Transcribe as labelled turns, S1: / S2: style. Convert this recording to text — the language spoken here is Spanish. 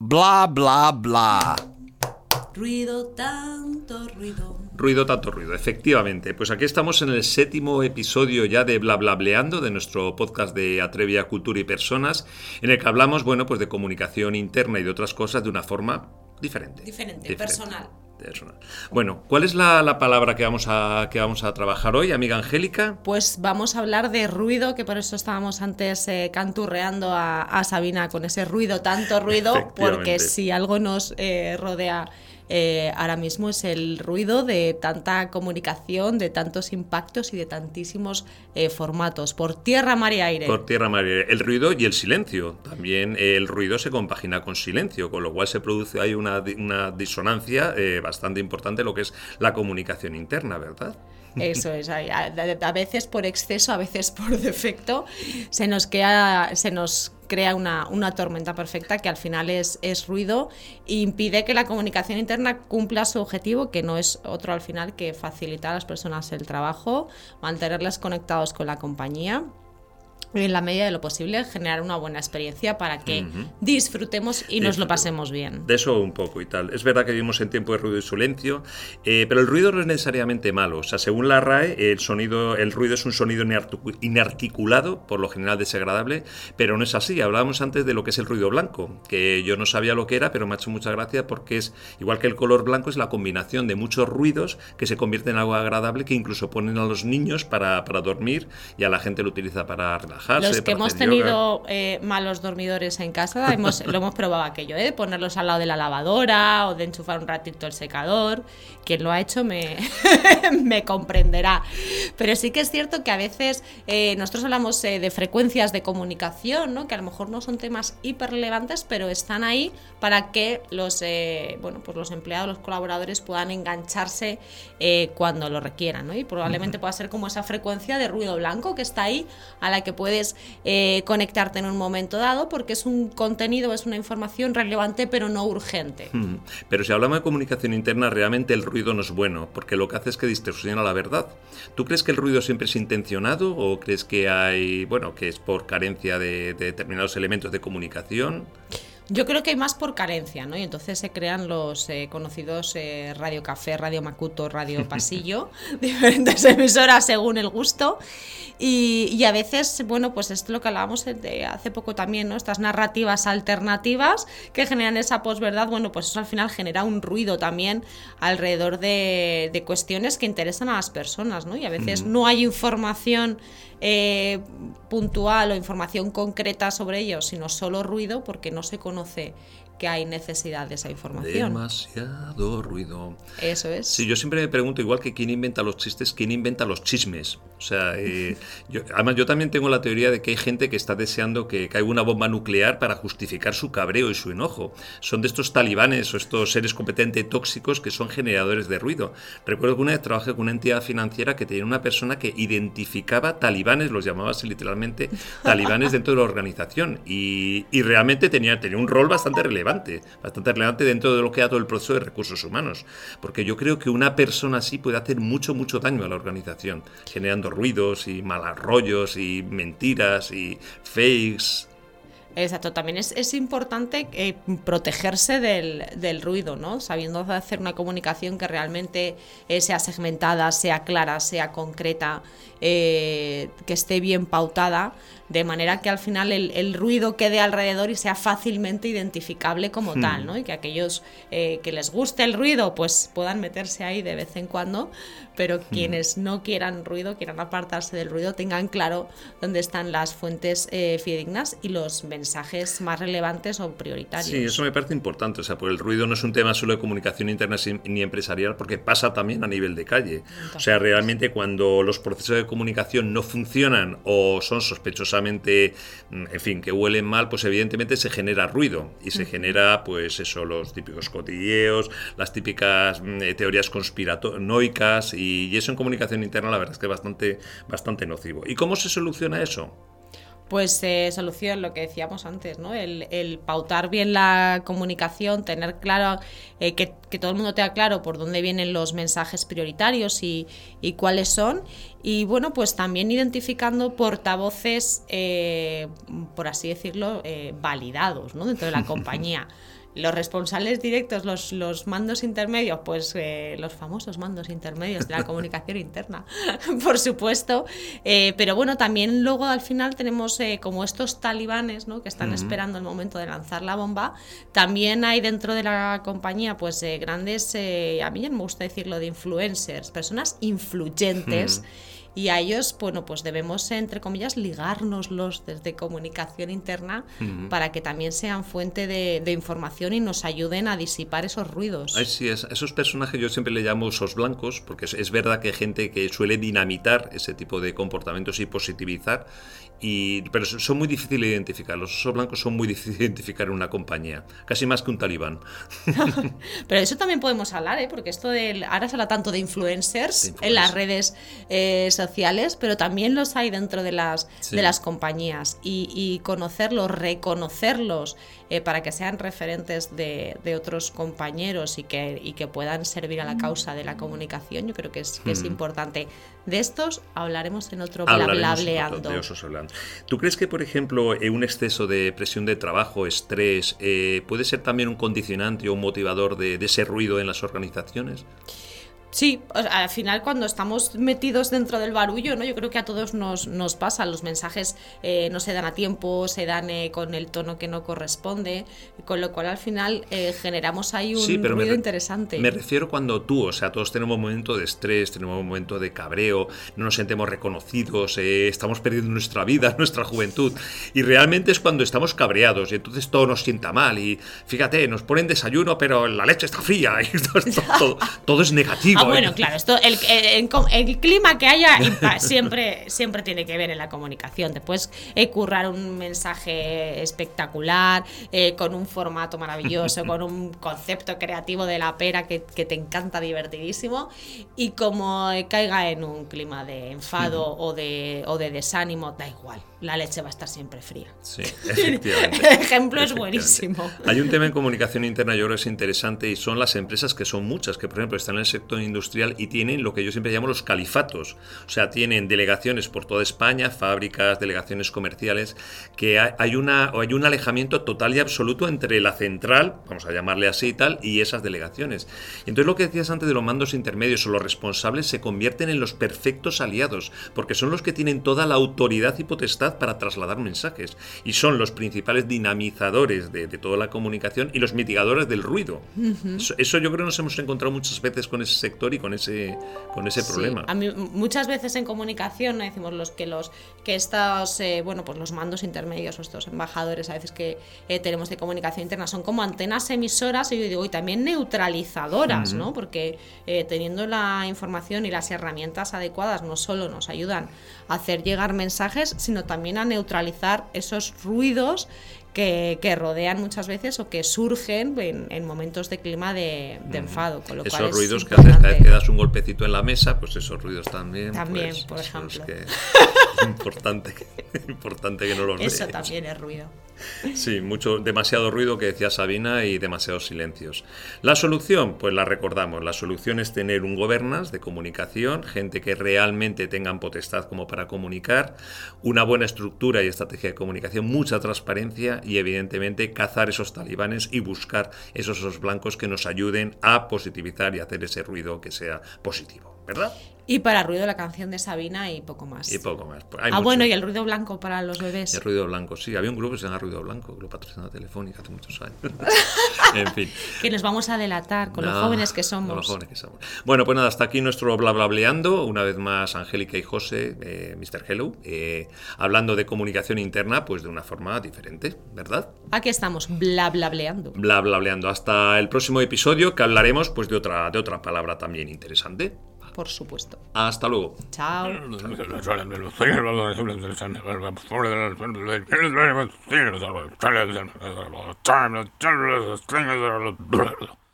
S1: Bla, bla, bla.
S2: Ruido, tanto ruido.
S3: Ruido, tanto ruido, efectivamente. Pues aquí estamos en el séptimo episodio ya de Bla Bla Bleando, de nuestro podcast de Atrevia Cultura y Personas, en el que hablamos, bueno, pues de comunicación interna y de otras cosas de una forma diferente.
S2: Diferente, personal.
S3: Bueno, ¿cuál es la, la palabra que vamos, a, que vamos a trabajar hoy, amiga Angélica?
S2: Pues vamos a hablar de ruido, que por eso estábamos antes eh, canturreando a, a Sabina con ese ruido, tanto ruido, porque si algo nos eh, rodea eh, ahora mismo es el ruido de tanta comunicación, de tantos impactos y de tantísimos eh, formatos, por tierra, mar y aire.
S3: Por tierra, mar y aire. El ruido y el silencio. También eh, el ruido se compagina con silencio, con lo cual se produce hay una, di- una disonancia eh, bastante importante lo que es la comunicación interna, ¿verdad?
S2: Eso es, a veces por exceso, a veces por defecto, se nos, queda, se nos crea una, una tormenta perfecta que al final es, es ruido e impide que la comunicación interna cumpla su objetivo, que no es otro al final que facilitar a las personas el trabajo, mantenerlas conectados con la compañía. En la medida de lo posible, generar una buena experiencia para que disfrutemos y nos lo pasemos bien.
S3: De eso un poco y tal. Es verdad que vivimos en tiempo de ruido y silencio, eh, pero el ruido no es necesariamente malo. O sea, según la RAE, el sonido, el ruido es un sonido inarticu- inarticulado, por lo general desagradable, pero no es así. Hablábamos antes de lo que es el ruido blanco, que yo no sabía lo que era, pero me ha hecho mucha gracia porque es igual que el color blanco, es la combinación de muchos ruidos que se convierten en algo agradable que incluso ponen a los niños para, para dormir y a la gente lo utiliza para relajarse.
S2: Los que hemos tenido eh, malos dormidores en casa, hemos, lo hemos probado aquello, ¿eh? de ponerlos al lado de la lavadora o de enchufar un ratito el secador. Quien lo ha hecho me, me comprenderá. Pero sí que es cierto que a veces eh, nosotros hablamos de frecuencias de comunicación, ¿no? que a lo mejor no son temas hiper relevantes, pero están ahí para que los, bueno, pues los empleados, los colaboradores puedan engancharse cuando lo requieran. ¿no? Y probablemente pueda ser como esa frecuencia de ruido blanco que está ahí, a la que puedes eh, conectarte en un momento dado, porque es un contenido, es una información relevante, pero no urgente.
S3: Mm, Pero si hablamos de comunicación interna, realmente el ruido no es bueno, porque lo que hace es que distorsiona la verdad. ¿Tú crees que el ruido siempre es intencionado o crees que hay, bueno, que es por carencia de, de determinados elementos de comunicación?
S2: Yo creo que hay más por carencia, ¿no? Y entonces se crean los eh, conocidos eh, Radio Café, Radio Macuto, Radio Pasillo, diferentes emisoras según el gusto. Y, y a veces, bueno, pues esto es lo que hablábamos de hace poco también, ¿no? Estas narrativas alternativas que generan esa posverdad, bueno, pues eso al final genera un ruido también alrededor de, de cuestiones que interesan a las personas, ¿no? Y a veces no hay información eh, puntual o información concreta sobre ellos, sino solo ruido porque no se conoce que hay necesidad de esa información.
S3: Demasiado ruido.
S2: Eso es.
S3: Sí, yo siempre me pregunto, igual que quién inventa los chistes, quién inventa los chismes. O sea, eh, yo- además yo también tengo la teoría de que hay gente que está deseando que caiga una bomba nuclear para justificar su cabreo y su enojo. Son de estos talibanes o estos seres competentes tóxicos que son generadores de ruido. Recuerdo que una vez trabajé con una entidad financiera que tenía una persona que identificaba talibanes, los llamaba así literalmente, talibanes dentro de la organización. Y, y realmente tenía, tenía un rol bastante relevante, bastante relevante dentro de lo que era todo el proceso de recursos humanos. Porque yo creo que una persona así puede hacer mucho, mucho daño a la organización, generando ruidos y malos rollos y mentiras y fakes.
S2: Exacto, también es, es importante eh, protegerse del, del ruido, ¿no? Sabiendo hacer una comunicación que realmente eh, sea segmentada, sea clara, sea concreta, eh, que esté bien pautada, de manera que al final el, el ruido quede alrededor y sea fácilmente identificable como tal, ¿no? Y que aquellos eh, que les guste el ruido, pues puedan meterse ahí de vez en cuando, pero quienes no quieran ruido, quieran apartarse del ruido, tengan claro dónde están las fuentes eh, fidedignas y los mensajes más relevantes o prioritarios.
S3: Sí, eso me parece importante. O sea, porque el ruido no es un tema solo de comunicación interna ni empresarial, porque pasa también a nivel de calle. O sea, realmente cuando los procesos de comunicación no funcionan o son sospechosamente, mm, en fin, que huelen mal, pues evidentemente se genera ruido y se genera, pues eso, los típicos cotilleos, las típicas mm, eh, teorías conspiranoicas y, y eso en comunicación interna la verdad es que es bastante, bastante nocivo. ¿Y cómo se soluciona eso?
S2: Pues eh, solución, lo que decíamos antes, ¿no? El, el pautar bien la comunicación, tener claro, eh, que, que todo el mundo tenga claro por dónde vienen los mensajes prioritarios y, y cuáles son. Y bueno, pues también identificando portavoces, eh, por así decirlo, eh, validados, ¿no? Dentro de la compañía. Los responsables directos, los, los mandos intermedios, pues eh, los famosos mandos intermedios de la comunicación interna, por supuesto. Eh, pero bueno, también luego al final tenemos eh, como estos talibanes ¿no? que están esperando el momento de lanzar la bomba. También hay dentro de la compañía pues grandes, a mí ya me gusta decirlo, de influencers, personas influyentes y a ellos, bueno, pues debemos, entre comillas, ligárnoslos desde comunicación interna para que también sean fuente de, información y nos ayuden a disipar esos ruidos.
S3: sí, es, esos personajes yo siempre le llamo osos blancos, porque es, verdad que hay gente que suele dinamitar ese tipo de comportamientos y positivizar, y, pero son muy difíciles de identificar. Los osos blancos son muy difíciles de identificar en una compañía, casi más que un talibán.
S2: pero eso también podemos hablar, ¿eh? porque esto de, ahora se habla tanto de influencers, en las redes eh, sociales, pero también los hay dentro de las, de las compañías. Y, conocerlos, reconocerlos eh, para que sean referentes de, otros compañeros y que, y que puedan servir a la causa de la comunicación, yo creo que es, que es mm. importante. De estos hablaremos en otro
S3: Blablableando. ¿Tú crees que, por ejemplo, eh, un exceso de presión de trabajo, estrés, eh, puede ser también un condicionante o un motivador de, de ese ruido en las organizaciones?
S2: Sí, al final cuando estamos metidos dentro del barullo, ¿no? Yo creo que a todos nos, nos pasa, los mensajes eh, no se dan a tiempo, se dan eh, con el tono que no corresponde, con lo cual al final eh, generamos ahí un ruido interesante.
S3: Me refiero cuando tú, o sea, todos tenemos un momento de estrés, tenemos un momento de cabreo, no nos sentimos reconocidos, estamos perdiendo nuestra vida, nuestra juventud, y realmente es cuando estamos cabreados y entonces todo nos sienta mal y fíjate, nos ponen desayuno pero la leche está fría y todo es negativo.
S2: Ah, bueno, claro, esto, el, el, clima que haya siempre, siempre tiene que ver en la comunicación. Te puedes eh, currar un mensaje espectacular, eh, con un formato maravilloso, con un concepto creativo de la pera que, te encanta, divertidísimo, y como caiga en un clima de enfado o, de, o de desánimo, da igual la leche va a estar siempre fría.
S3: Sí, efectivamente.
S2: El ejemplo es buenísimo.
S3: Hay un tema en comunicación interna, yo creo que es interesante, y son las empresas que son muchas, que por ejemplo están en el sector industrial y tienen lo que yo siempre llamo los califatos. O sea, tienen delegaciones por toda España, fábricas, delegaciones comerciales, que hay, una, hay un alejamiento total y absoluto entre la central, vamos a llamarle así y tal, y esas delegaciones. Entonces lo que decías antes de los mandos intermedios o los responsables se convierten en los perfectos aliados, porque son los que tienen toda la autoridad y potestad para trasladar mensajes y son los principales dinamizadores de, toda la comunicación y los mitigadores del ruido. eso, yo creo que nos hemos encontrado muchas veces con ese sector y con ese, con ese problema.
S2: A mí, muchas veces en comunicación decimos los que los que estos eh, bueno pues los mandos intermedios o estos embajadores a veces que eh, tenemos de comunicación interna son como antenas emisoras y yo digo y también neutralizadoras, ¿no? Porque eh, teniendo la información y las herramientas adecuadas no solo nos ayudan a hacer llegar mensajes, sino también a neutralizar esos ruidos que, rodean muchas veces o que surgen en, momentos de clima de, enfado. Con lo
S3: esos ruidos que haces cada vez que das un golpecito en la mesa, pues esos ruidos también.
S2: También, pues, por ejemplo.
S3: Es, importante, importante que no los
S2: Eso también es ruido.
S3: Sí, mucho, demasiado ruido que decía Sabina y demasiados silencios. La solución, pues la recordamos, la solución es tener un gobernas de comunicación, gente que realmente tengan potestad como para comunicar, una buena estructura y estrategia de comunicación, mucha transparencia y evidentemente cazar esos talibanes y buscar esos, esos blancos que nos ayuden a positivizar y hacer ese ruido que sea positivo, ¿verdad?
S2: Y para ruido la canción de Sabina y poco más.
S3: Y poco más.
S2: ah, bueno, y el ruido blanco para los bebés.
S3: El ruido blanco, sí. Había un grupo que se llama Ruido Blanco, que lo patrocinaba Telefónica hace muchos años. en fin.
S2: Que nos vamos a delatar con los jóvenes que somos.
S3: Con los jóvenes que somos. Bueno, pues nada, hasta aquí nuestro bla bla bleando. Una vez más, Angélica y José, eh, Mr. Hello, eh, hablando de comunicación interna, pues de una forma diferente, ¿verdad?
S2: Aquí estamos, bla bla bleando.
S3: Bla bla bleando. Hasta el próximo episodio que hablaremos pues de otra, de otra palabra también interesante
S2: por supuesto.
S3: Hasta luego.
S2: Chao.